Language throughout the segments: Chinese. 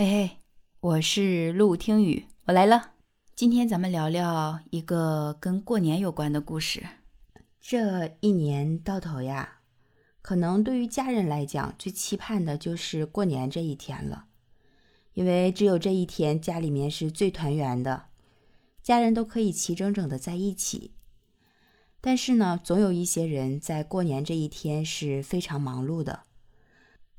嘿嘿，我是陆听雨，我来了。今天咱们聊聊一个跟过年有关的故事。这一年到头呀，可能对于家人来讲，最期盼的就是过年这一天了，因为只有这一天，家里面是最团圆的，家人都可以齐整整的在一起。但是呢，总有一些人在过年这一天是非常忙碌的，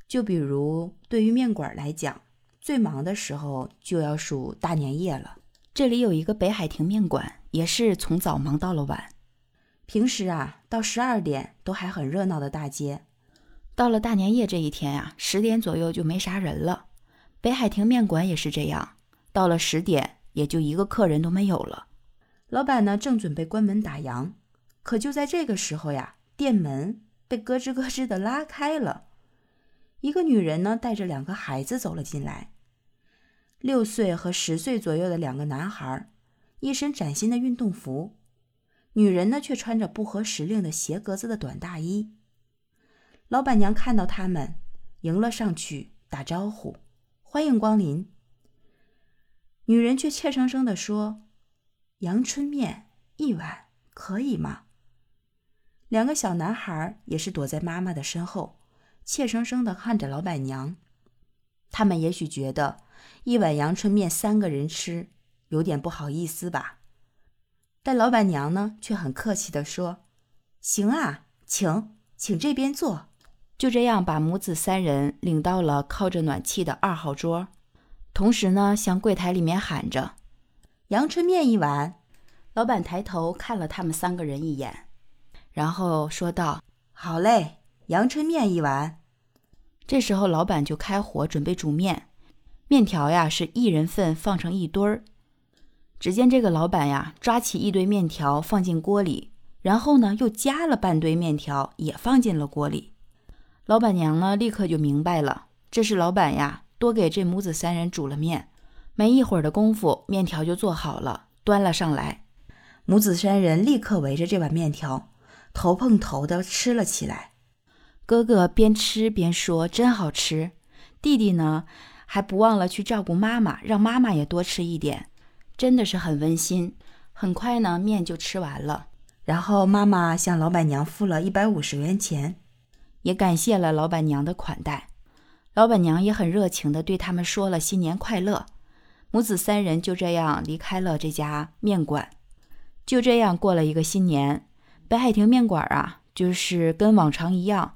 就比如对于面馆来讲。最忙的时候就要数大年夜了。这里有一个北海亭面馆，也是从早忙到了晚。平时啊，到十二点都还很热闹的大街，到了大年夜这一天呀，十点左右就没啥人了。北海亭面馆也是这样，到了十点也就一个客人都没有了。老板呢，正准备关门打烊，可就在这个时候呀，店门被咯吱咯吱的拉开了。一个女人呢，带着两个孩子走了进来。六岁和十岁左右的两个男孩，一身崭新的运动服；女人呢，却穿着不合时令的斜格子的短大衣。老板娘看到他们，迎了上去，打招呼：“欢迎光临。”女人却怯生生地说：“阳春面一碗，可以吗？”两个小男孩也是躲在妈妈的身后。怯生生地看着老板娘，他们也许觉得一碗阳春面三个人吃有点不好意思吧，但老板娘呢却很客气地说：“行啊，请，请这边坐。”就这样把母子三人领到了靠着暖气的二号桌，同时呢向柜台里面喊着：“阳春面一碗。”老板抬头看了他们三个人一眼，然后说道：“好嘞。”阳春面一碗。这时候，老板就开火准备煮面，面条呀是一人份放成一堆儿。只见这个老板呀，抓起一堆面条放进锅里，然后呢又加了半堆面条也放进了锅里。老板娘呢立刻就明白了，这是老板呀多给这母子三人煮了面。没一会儿的功夫，面条就做好了，端了上来。母子三人立刻围着这碗面条，头碰头的吃了起来。哥哥边吃边说：“真好吃。”弟弟呢，还不忘了去照顾妈妈，让妈妈也多吃一点，真的是很温馨。很快呢，面就吃完了。然后妈妈向老板娘付了一百五十元钱，也感谢了老板娘的款待。老板娘也很热情地对他们说了新年快乐。母子三人就这样离开了这家面馆，就这样过了一个新年。北海亭面馆啊。就是跟往常一样，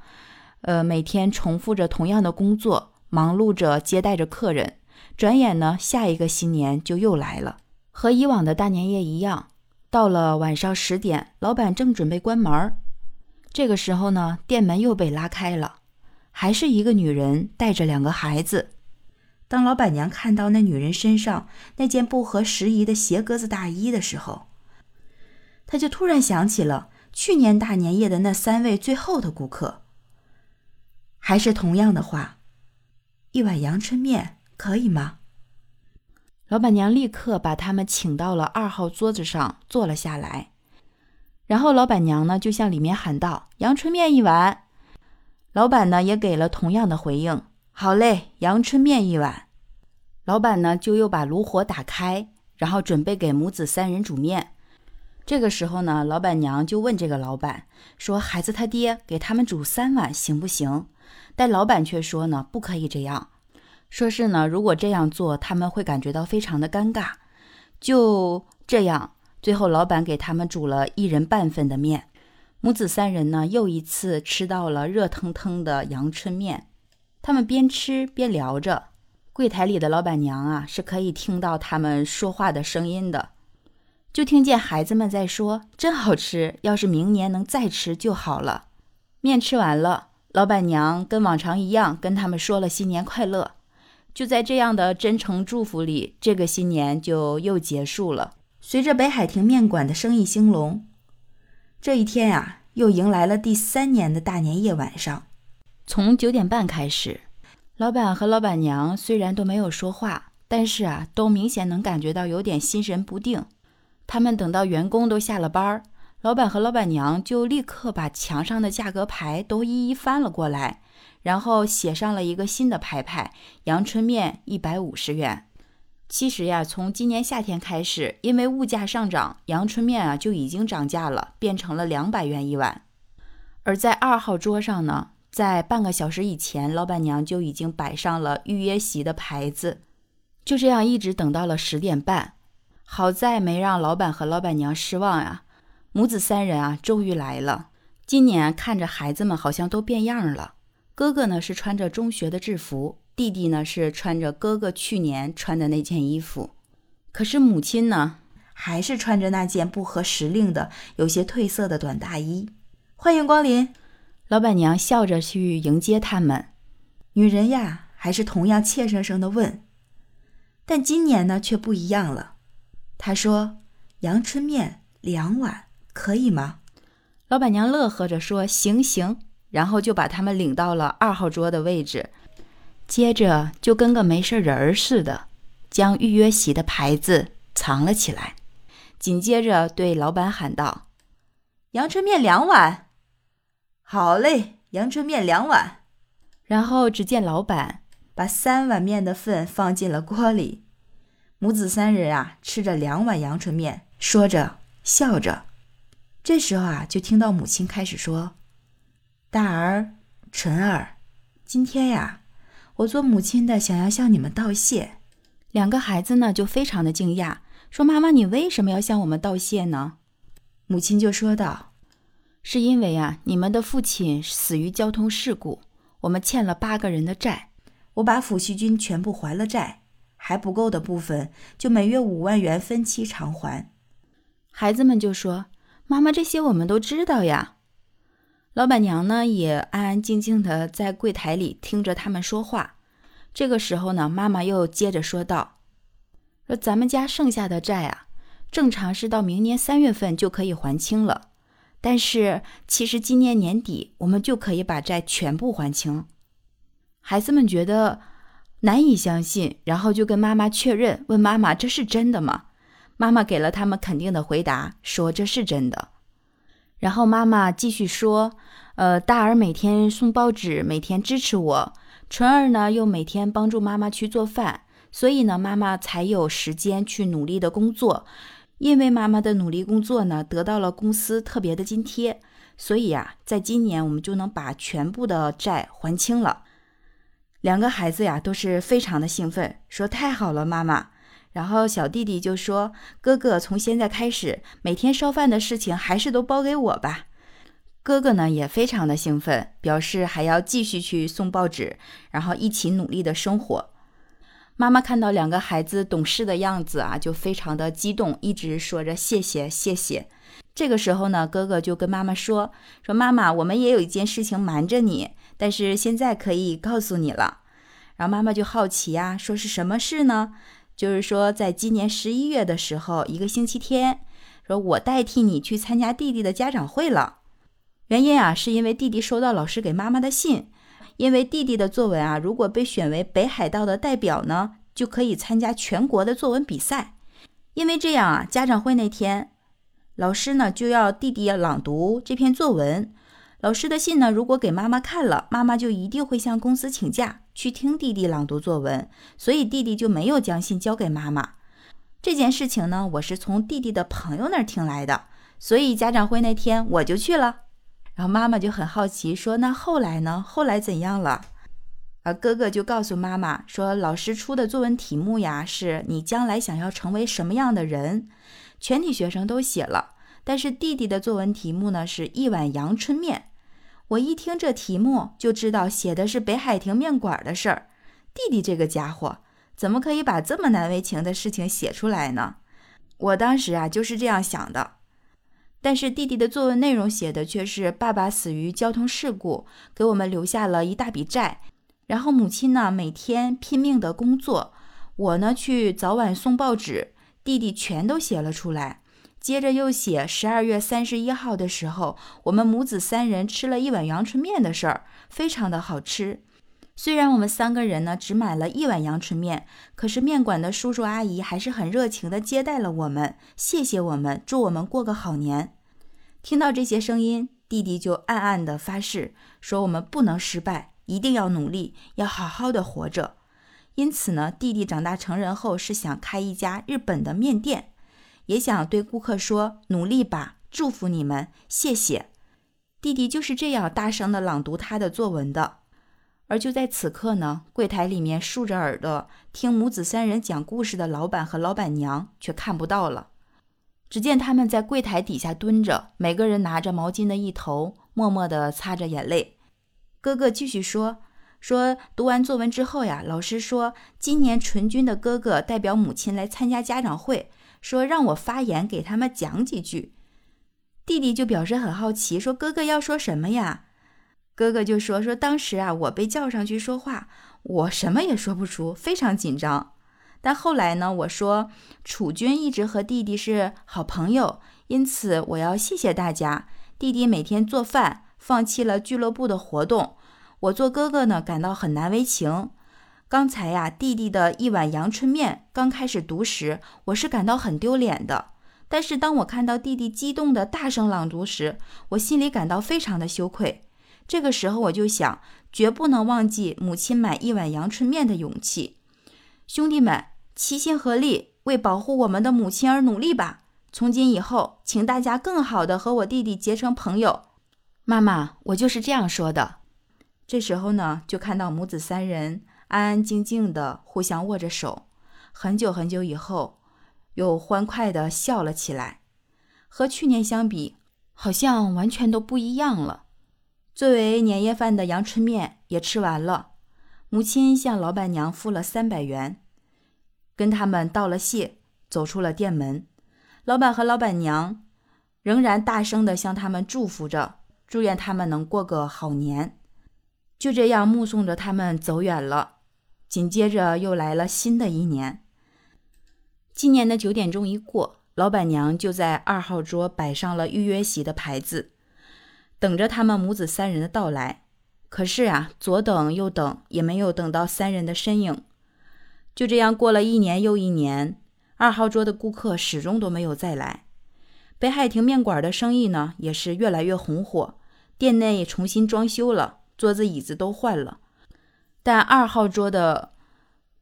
呃，每天重复着同样的工作，忙碌着接待着客人。转眼呢，下一个新年就又来了，和以往的大年夜一样。到了晚上十点，老板正准备关门这个时候呢，店门又被拉开了，还是一个女人带着两个孩子。当老板娘看到那女人身上那件不合时宜的斜格子大衣的时候，她就突然想起了。去年大年夜的那三位最后的顾客，还是同样的话，一碗阳春面可以吗？老板娘立刻把他们请到了二号桌子上坐了下来，然后老板娘呢就向里面喊道：“阳春面一碗。”老板呢也给了同样的回应：“好嘞，阳春面一碗。”老板呢就又把炉火打开，然后准备给母子三人煮面。这个时候呢，老板娘就问这个老板说：“孩子他爹给他们煮三碗行不行？”但老板却说呢：“不可以这样，说是呢，如果这样做，他们会感觉到非常的尴尬。”就这样，最后老板给他们煮了一人半份的面，母子三人呢又一次吃到了热腾腾的阳春面。他们边吃边聊着，柜台里的老板娘啊是可以听到他们说话的声音的。就听见孩子们在说：“真好吃，要是明年能再吃就好了。”面吃完了，老板娘跟往常一样跟他们说了新年快乐。就在这样的真诚祝福里，这个新年就又结束了。随着北海亭面馆的生意兴隆，这一天啊，又迎来了第三年的大年夜晚上。从九点半开始，老板和老板娘虽然都没有说话，但是啊，都明显能感觉到有点心神不定。他们等到员工都下了班儿，老板和老板娘就立刻把墙上的价格牌都一一翻了过来，然后写上了一个新的牌牌：阳春面一百五十元。其实呀，从今年夏天开始，因为物价上涨，阳春面啊就已经涨价了，变成了两百元一碗。而在二号桌上呢，在半个小时以前，老板娘就已经摆上了预约席的牌子。就这样一直等到了十点半，好在没让老板和老板娘失望呀。母子三人啊，终于来了。今年看着孩子们好像都变样了，哥哥呢是穿着中学的制服。弟弟呢是穿着哥哥去年穿的那件衣服，可是母亲呢还是穿着那件不合时令的、有些褪色的短大衣。欢迎光临，老板娘笑着去迎接他们。女人呀，还是同样怯生生的问。但今年呢却不一样了。她说：“阳春面两碗，可以吗？”老板娘乐呵着说：“行行。”然后就把他们领到了二号桌的位置。接着就跟个没事人似的，将预约席的牌子藏了起来。紧接着对老板喊道：“阳春面两碗。”“好嘞，阳春面两碗。”然后只见老板把三碗面的份放进了锅里。母子三人啊，吃着两碗阳春面，说着笑着。这时候啊，就听到母亲开始说：“大儿、纯儿，今天呀。”我做母亲的想要向你们道谢，两个孩子呢就非常的惊讶，说：“妈妈，你为什么要向我们道谢呢？”母亲就说道：“是因为啊，你们的父亲死于交通事故，我们欠了八个人的债，我把抚恤金全部还了债，还不够的部分就每月五万元分期偿还。”孩子们就说：“妈妈，这些我们都知道呀。”老板娘呢，也安安静静的在柜台里听着他们说话。这个时候呢，妈妈又接着说道：“说咱们家剩下的债啊，正常是到明年三月份就可以还清了。但是其实今年年底我们就可以把债全部还清。”孩子们觉得难以相信，然后就跟妈妈确认，问妈妈：“这是真的吗？”妈妈给了他们肯定的回答，说：“这是真的。”然后妈妈继续说：“呃，大儿每天送报纸，每天支持我；纯儿呢，又每天帮助妈妈去做饭，所以呢，妈妈才有时间去努力的工作。因为妈妈的努力工作呢，得到了公司特别的津贴，所以呀，在今年我们就能把全部的债还清了。”两个孩子呀，都是非常的兴奋，说：“太好了，妈妈。”然后小弟弟就说：“哥哥，从现在开始，每天烧饭的事情还是都包给我吧。”哥哥呢也非常的兴奋，表示还要继续去送报纸，然后一起努力的生活。妈妈看到两个孩子懂事的样子啊，就非常的激动，一直说着谢谢谢谢。这个时候呢，哥哥就跟妈妈说：“说妈妈，我们也有一件事情瞒着你，但是现在可以告诉你了。”然后妈妈就好奇呀，说是什么事呢？就是说，在今年十一月的时候，一个星期天，说我代替你去参加弟弟的家长会了。原因啊，是因为弟弟收到老师给妈妈的信，因为弟弟的作文啊，如果被选为北海道的代表呢，就可以参加全国的作文比赛。因为这样啊，家长会那天，老师呢就要弟弟朗读这篇作文。老师的信呢，如果给妈妈看了，妈妈就一定会向公司请假去听弟弟朗读作文，所以弟弟就没有将信交给妈妈。这件事情呢，我是从弟弟的朋友那儿听来的，所以家长会那天我就去了。然后妈妈就很好奇，说：“那后来呢？后来怎样了？”而哥哥就告诉妈妈说：“老师出的作文题目呀，是你将来想要成为什么样的人？全体学生都写了，但是弟弟的作文题目呢，是一碗阳春面。”我一听这题目就知道写的是北海亭面馆的事儿。弟弟这个家伙怎么可以把这么难为情的事情写出来呢？我当时啊就是这样想的。但是弟弟的作文内容写的却是爸爸死于交通事故，给我们留下了一大笔债。然后母亲呢每天拼命的工作，我呢去早晚送报纸，弟弟全都写了出来。接着又写十二月三十一号的时候，我们母子三人吃了一碗阳春面的事儿，非常的好吃。虽然我们三个人呢只买了一碗阳春面，可是面馆的叔叔阿姨还是很热情的接待了我们，谢谢我们，祝我们过个好年。听到这些声音，弟弟就暗暗的发誓，说我们不能失败，一定要努力，要好好的活着。因此呢，弟弟长大成人后是想开一家日本的面店，也想对顾客说：“努力吧，祝福你们，谢谢。”弟弟就是这样大声的朗读他的作文的。而就在此刻呢，柜台里面竖着耳朵听母子三人讲故事的老板和老板娘却看不到了。只见他们在柜台底下蹲着，每个人拿着毛巾的一头，默默地擦着眼泪。哥哥继续说：“说读完作文之后呀，老师说今年纯君的哥哥代表母亲来参加家长会，说让我发言给他们讲几句。”弟弟就表示很好奇，说：“哥哥要说什么呀？”哥哥就说：“说当时啊，我被叫上去说话，我什么也说不出，非常紧张。但后来呢，我说楚军一直和弟弟是好朋友，因此我要谢谢大家。弟弟每天做饭，放弃了俱乐部的活动，我做哥哥呢感到很难为情。刚才呀，弟弟的一碗阳春面刚开始读时，我是感到很丢脸的。但是当我看到弟弟激动的大声朗读时，我心里感到非常的羞愧。”这个时候我就想，绝不能忘记母亲买一碗阳春面的勇气。兄弟们，齐心合力，为保护我们的母亲而努力吧！从今以后，请大家更好的和我弟弟结成朋友。妈妈，我就是这样说的。这时候呢，就看到母子三人安安静静的互相握着手，很久很久以后，又欢快的笑了起来。和去年相比，好像完全都不一样了。作为年夜饭的阳春面也吃完了，母亲向老板娘付了三百元，跟他们道了谢，走出了店门。老板和老板娘仍然大声地向他们祝福着，祝愿他们能过个好年。就这样目送着他们走远了，紧接着又来了新的一年。今年的九点钟一过，老板娘就在二号桌摆上了预约席的牌子。等着他们母子三人的到来，可是啊，左等右等也没有等到三人的身影。就这样过了一年又一年，二号桌的顾客始终都没有再来。北海亭面馆的生意呢，也是越来越红火，店内重新装修了，桌子椅子都换了，但二号桌的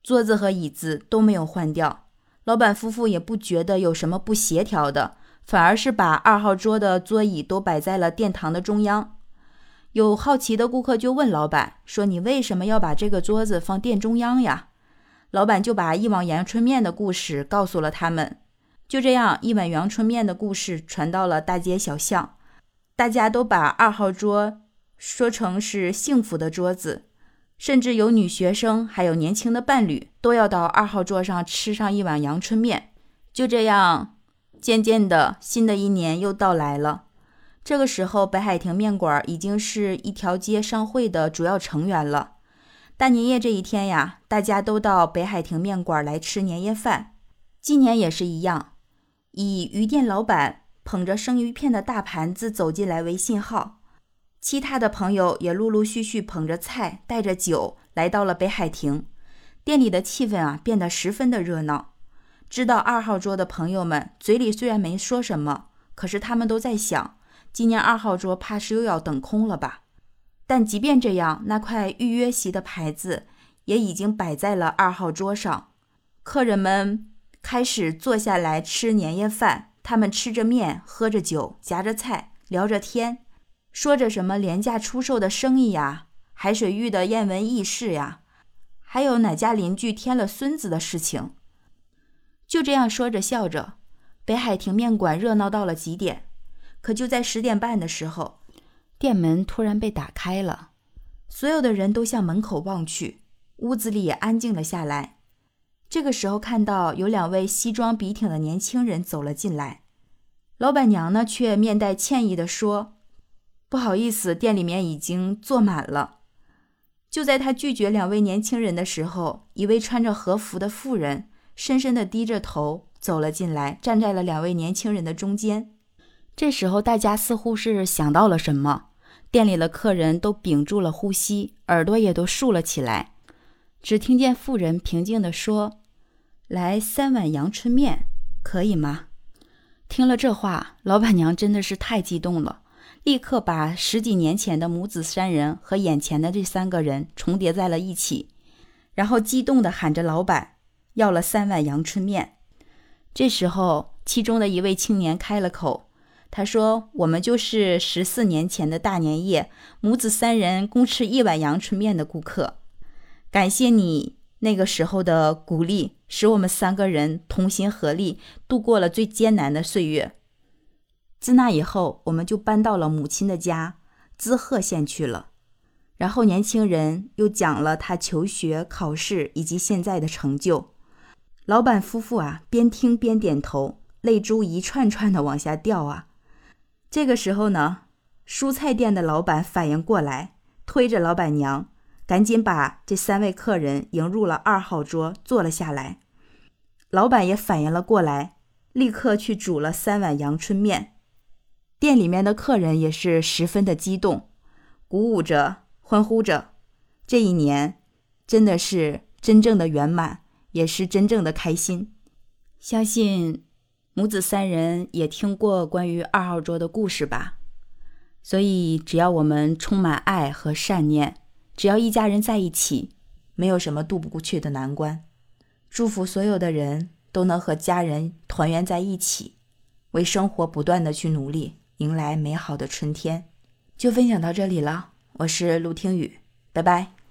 桌子和椅子都没有换掉。老板夫妇也不觉得有什么不协调的。反而是把二号桌的桌椅都摆在了殿堂的中央。有好奇的顾客就问老板说：“你为什么要把这个桌子放殿中央呀？”老板就把一碗阳春面的故事告诉了他们。就这样，一碗阳春面的故事传到了大街小巷，大家都把二号桌说成是幸福的桌子，甚至有女学生还有年轻的伴侣都要到二号桌上吃上一碗阳春面。就这样。渐渐的，新的一年又到来了。这个时候，北海亭面馆已经是一条街商会的主要成员了。大年夜这一天呀，大家都到北海亭面馆来吃年夜饭。今年也是一样，以鱼店老板捧着生鱼片的大盘子走进来为信号，其他的朋友也陆陆续续捧着菜、带着酒来到了北海亭。店里的气氛啊，变得十分的热闹。知道二号桌的朋友们嘴里虽然没说什么，可是他们都在想，今年二号桌怕是又要等空了吧？但即便这样，那块预约席的牌子也已经摆在了二号桌上。客人们开始坐下来吃年夜饭，他们吃着面，喝着酒，夹着菜，聊着天，说着什么廉价出售的生意呀，海水浴的艳闻轶事呀，还有哪家邻居添了孙子的事情。就这样说着笑着，北海亭面馆热闹到了极点。可就在十点半的时候，店门突然被打开了，所有的人都向门口望去，屋子里也安静了下来。这个时候，看到有两位西装笔挺的年轻人走了进来，老板娘呢却面带歉意地说：“不好意思，店里面已经坐满了。”就在他拒绝两位年轻人的时候，一位穿着和服的妇人。深深地低着头走了进来，站在了两位年轻人的中间。这时候，大家似乎是想到了什么，店里的客人都屏住了呼吸，耳朵也都竖了起来。只听见妇人平静地说：“来三碗阳春面，可以吗？”听了这话，老板娘真的是太激动了，立刻把十几年前的母子三人和眼前的这三个人重叠在了一起，然后激动地喊着：“老板，要了三碗阳春面。”这时候，其中的一位青年开了口，他说：“我们就是十四年前的大年夜，母子三人共吃一碗阳春面的顾客。感谢你那个时候的鼓励，使我们三个人同心合力度过了最艰难的岁月。自那以后，我们就搬到了母亲的家滋贺县去了。然后，年轻人又讲了他求学、考试以及现在的成就。”老板夫妇啊，边听边点头，泪珠一串串的往下掉啊。这个时候呢，蔬菜店的老板反应过来，推着老板娘，赶紧把这三位客人迎入了二号桌，坐了下来。老板也反应了过来，立刻去煮了三碗阳春面。店里面的客人也是十分的激动，鼓舞着，欢呼着。这一年真的是真正的圆满。也是真正的开心。相信母子三人也听过关于二号桌的故事吧。所以，只要我们充满爱和善念，只要一家人在一起，没有什么渡不过去的难关。祝福所有的人都能和家人团圆在一起，为生活不断的去努力，迎来美好的春天。就分享到这里了，我是陆听雨，拜拜。